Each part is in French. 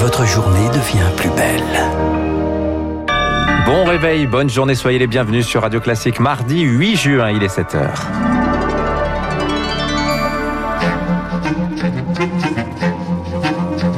votre journée devient plus belle. Bon réveil, bonne journée, soyez les bienvenus sur Radio Classique. Mardi 8 juin, il est 7h. –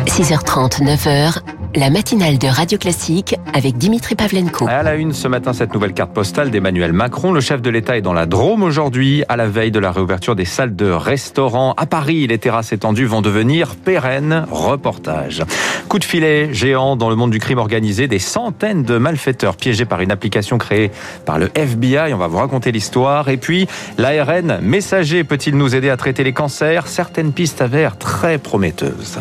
6h30, 9h, la matinale de Radio Classique avec Dimitri Pavlenko. À la une ce matin, cette nouvelle carte postale d'Emmanuel Macron. Le chef de l'État est dans la Drôme aujourd'hui, à la veille de la réouverture des salles de restaurant. À Paris, les terrasses étendues vont devenir pérennes. Reportage. Coup de filet géant dans le monde du crime organisé. Des centaines de malfaiteurs piégés par une application créée par le FBI. On va vous raconter l'histoire. Et puis, l'ARN messager peut-il nous aider à traiter les cancers? Certaines pistes avèrent très prometteuses.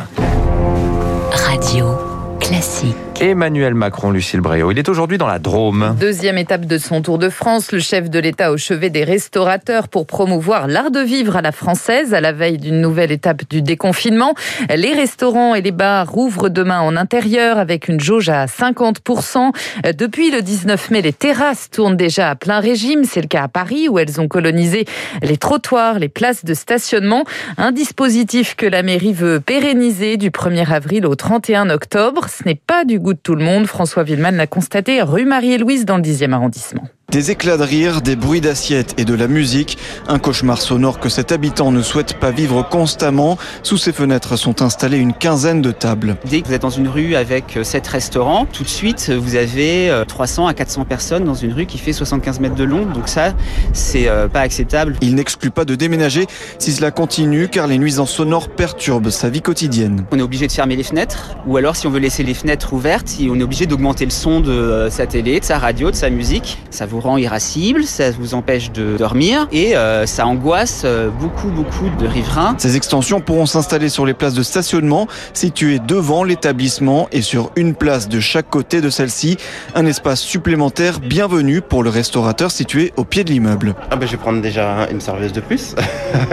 Radio classique. Emmanuel Macron, Lucille Bréau. Il est aujourd'hui dans la Drôme. Deuxième étape de son tour de France, le chef de l'État au chevet des restaurateurs pour promouvoir l'art de vivre à la française à la veille d'une nouvelle étape du déconfinement. Les restaurants et les bars rouvrent demain en intérieur avec une jauge à 50%. Depuis le 19 mai, les terrasses tournent déjà à plein régime. C'est le cas à Paris où elles ont colonisé les trottoirs, les places de stationnement. Un dispositif que la mairie veut pérenniser du 1er avril au 31 octobre. Ce n'est pas du goût de tout le monde. François Villeman l'a constaté rue Marie-Louise dans le 10e arrondissement. Des éclats de rire, des bruits d'assiettes et de la musique. Un cauchemar sonore que cet habitant ne souhaite pas vivre constamment. Sous ses fenêtres sont installées une quinzaine de tables. Dès que vous êtes dans une rue avec 7 euh, restaurants, tout de suite, vous avez 300 euh, à 400 personnes dans une rue qui fait 75 mètres de long. Donc ça, c'est euh, pas acceptable. Il n'exclut pas de déménager si cela continue car les nuisances sonores perturbent sa vie quotidienne. On est obligé de fermer les fenêtres ou alors si on veut laisser les fenêtres ouvertes, on est obligé d'augmenter le son de sa télé, de sa radio, de sa musique. Ça vous rend irascible, ça vous empêche de dormir et euh, ça angoisse euh, beaucoup beaucoup de riverains. Ces extensions pourront s'installer sur les places de stationnement situées devant l'établissement et sur une place de chaque côté de celle-ci, un espace supplémentaire bienvenu pour le restaurateur situé au pied de l'immeuble. Ah ben je vais prendre déjà une serveuse de plus.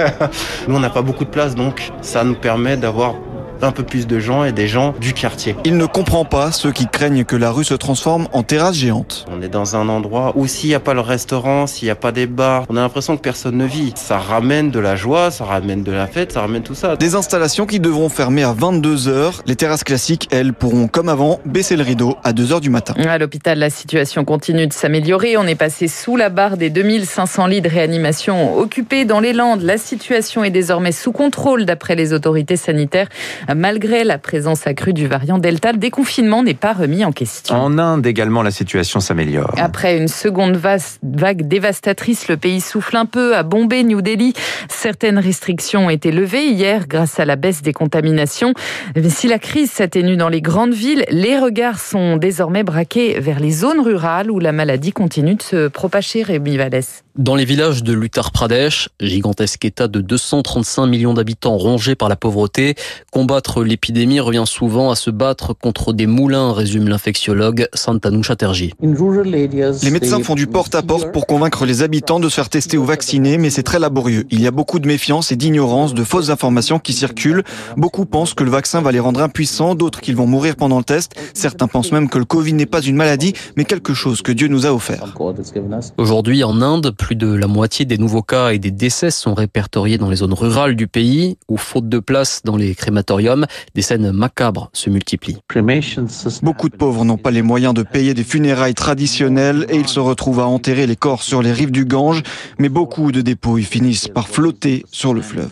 Nous on n'a pas beaucoup de place donc ça nous permet d'avoir un peu plus de gens et des gens du quartier. Il ne comprend pas ceux qui craignent que la rue se transforme en terrasse géante. On est dans un endroit où s'il n'y a pas le restaurant, s'il n'y a pas des bars, on a l'impression que personne ne vit. Ça ramène de la joie, ça ramène de la fête, ça ramène tout ça. Des installations qui devront fermer à 22h. Les terrasses classiques, elles, pourront, comme avant, baisser le rideau à 2h du matin. À l'hôpital, la situation continue de s'améliorer. On est passé sous la barre des 2500 lits de réanimation occupés dans les Landes. La situation est désormais sous contrôle d'après les autorités sanitaires. Malgré la présence accrue du variant Delta, le déconfinement n'est pas remis en question. En Inde également, la situation s'améliore. Après une seconde vague dévastatrice, le pays souffle un peu. À Bombay, New Delhi, certaines restrictions ont été levées hier grâce à la baisse des contaminations. Mais si la crise s'atténue dans les grandes villes, les regards sont désormais braqués vers les zones rurales où la maladie continue de se propager, Rémi Vallès. Dans les villages de l'Uttar Pradesh, gigantesque état de 235 millions d'habitants rongés par la pauvreté, combattre l'épidémie revient souvent à se battre contre des moulins, résume l'infectiologue Santanu Chatterjee. Les médecins font du porte-à-porte pour convaincre les habitants de se faire tester ou vacciner, mais c'est très laborieux. Il y a beaucoup de méfiance et d'ignorance, de fausses informations qui circulent. Beaucoup pensent que le vaccin va les rendre impuissants, d'autres qu'ils vont mourir pendant le test. Certains pensent même que le Covid n'est pas une maladie, mais quelque chose que Dieu nous a offert. Aujourd'hui, en Inde, plus de la moitié des nouveaux cas et des décès sont répertoriés dans les zones rurales du pays, où faute de place dans les crématoriums, des scènes macabres se multiplient. Beaucoup de pauvres n'ont pas les moyens de payer des funérailles traditionnelles et ils se retrouvent à enterrer les corps sur les rives du Gange, mais beaucoup de dépouilles finissent par flotter sur le fleuve.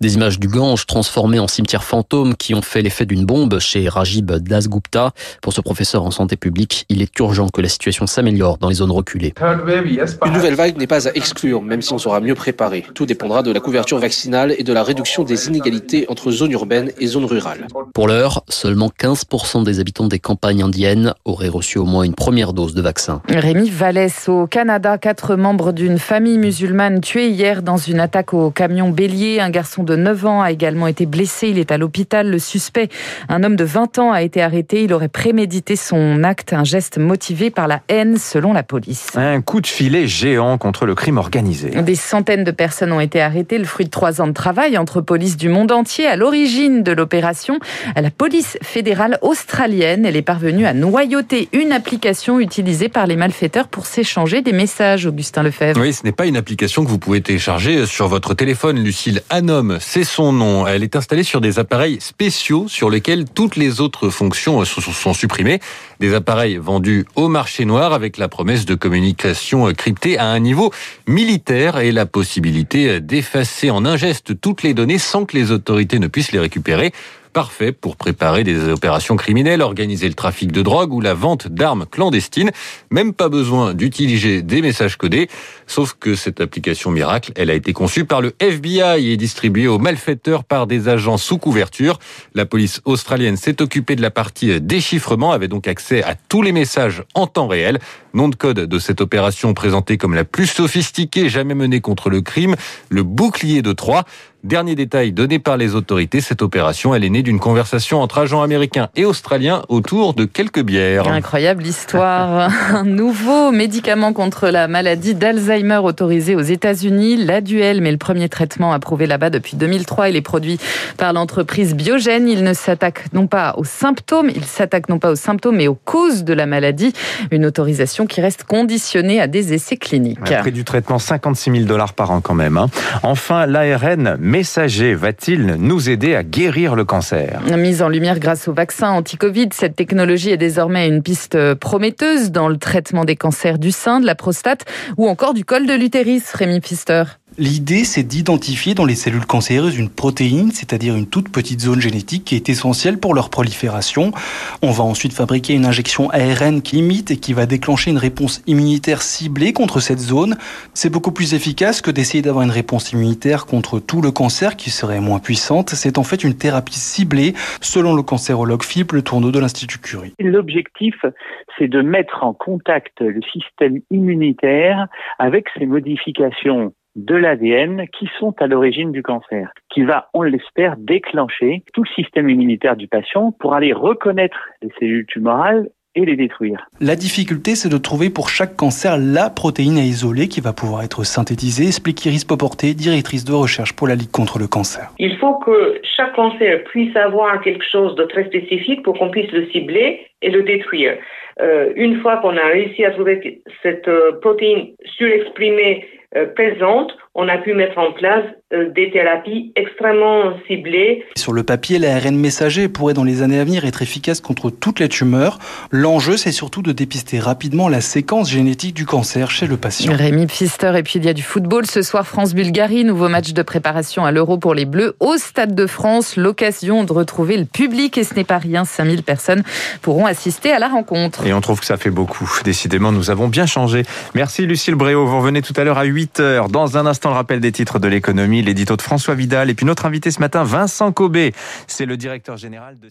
Des images du Gange transformées en cimetière fantôme qui ont fait l'effet d'une bombe chez Rajib Dasgupta. Pour ce professeur en santé publique, il est urgent que la situation s'améliore dans les zones reculées. Une nouvelle vague n'est pas à exclure, même si on sera mieux préparé. Tout dépendra de la couverture vaccinale et de la réduction des inégalités entre zones urbaines et zones rurales. Pour l'heure, seulement 15% des habitants des campagnes indiennes auraient reçu au moins une première dose de vaccin. Rémi Vallès, au Canada, quatre membres d'une famille musulmane tués hier dans une attaque au camion bélier. Un garçon de 9 ans a également été blessé. Il est à l'hôpital. Le suspect, un homme de 20 ans, a été arrêté. Il aurait prémédité son acte, un geste motivé par la haine, selon la police. Un coup de filet géant contre le crime organisé. Des centaines de personnes ont été arrêtées, le fruit de trois ans de travail entre police du monde entier à l'origine de l'opération. La police fédérale australienne, elle est parvenue à noyauter une application utilisée par les malfaiteurs pour s'échanger des messages, Augustin Lefebvre. Oui, ce n'est pas une application que vous pouvez télécharger sur votre téléphone. Lucille Anom, c'est son nom. Elle est installée sur des appareils spéciaux sur lesquels toutes les autres fonctions sont supprimées. Des appareils vendus au marché noir avec la promesse de communication cryptée à un niveau militaire et la possibilité d'effacer en un geste toutes les données sans que les autorités ne puissent les récupérer parfait pour préparer des opérations criminelles, organiser le trafic de drogue ou la vente d'armes clandestines. Même pas besoin d'utiliser des messages codés. Sauf que cette application miracle, elle a été conçue par le FBI et distribuée aux malfaiteurs par des agents sous couverture. La police australienne s'est occupée de la partie déchiffrement, avait donc accès à tous les messages en temps réel. Nom de code de cette opération présentée comme la plus sophistiquée jamais menée contre le crime, le bouclier de Troie. Dernier détail donné par les autorités, cette opération, elle est née d'une conversation entre agents américains et australiens autour de quelques bières. Incroyable histoire. Un nouveau médicament contre la maladie d'Alzheimer autorisé aux États-Unis. La Duel, mais le premier traitement approuvé là-bas depuis 2003. Il est produit par l'entreprise Biogène. Il ne s'attaque non pas aux symptômes, il s'attaque non pas aux symptômes, mais aux causes de la maladie. Une autorisation qui reste conditionnée à des essais cliniques. Après du traitement, 56 000 dollars par an quand même. Hein. Enfin, l'ARN messager va-t-il nous aider à guérir le cancer? Mise en lumière grâce au vaccin anti-Covid, cette technologie est désormais une piste prometteuse dans le traitement des cancers du sein, de la prostate ou encore du col de l'utérus, Rémi Pfister. L'idée, c'est d'identifier dans les cellules cancéreuses une protéine, c'est-à-dire une toute petite zone génétique qui est essentielle pour leur prolifération. On va ensuite fabriquer une injection ARN qui imite et qui va déclencher une réponse immunitaire ciblée contre cette zone. C'est beaucoup plus efficace que d'essayer d'avoir une réponse immunitaire contre tout le cancer qui serait moins puissante. C'est en fait une thérapie ciblée selon le cancérologue Philippe Le Tourneau de l'Institut Curie. L'objectif, c'est de mettre en contact le système immunitaire avec ces modifications de l'ADN qui sont à l'origine du cancer, qui va, on l'espère, déclencher tout le système immunitaire du patient pour aller reconnaître les cellules tumorales et les détruire. La difficulté, c'est de trouver pour chaque cancer la protéine à isoler qui va pouvoir être synthétisée, explique Iris Poporté, directrice de recherche pour la Ligue contre le cancer. Il faut que chaque cancer puisse avoir quelque chose de très spécifique pour qu'on puisse le cibler et le détruire. Euh, une fois qu'on a réussi à trouver cette euh, protéine surexprimée euh, présente, on a pu mettre en place euh, des thérapies extrêmement ciblées. Sur le papier, l'ARN messager pourrait dans les années à venir être efficace contre toutes les tumeurs. L'enjeu, c'est surtout de dépister rapidement la séquence génétique du cancer chez le patient. Rémi Pfister, et puis il y a du football ce soir, France-Bulgarie, nouveau match de préparation à l'Euro pour les Bleus au Stade de France. L'occasion de retrouver le public, et ce n'est pas rien, 5000 personnes pourront assister à la rencontre. Et on trouve que ça fait beaucoup. Décidément, nous avons bien changé. Merci Lucille Bréau, vous revenez tout à l'heure à 8 h Dans un instant, le rappel des titres de l'économie, l'édito de François Vidal et puis notre invité ce matin, Vincent Cobé. C'est le directeur général de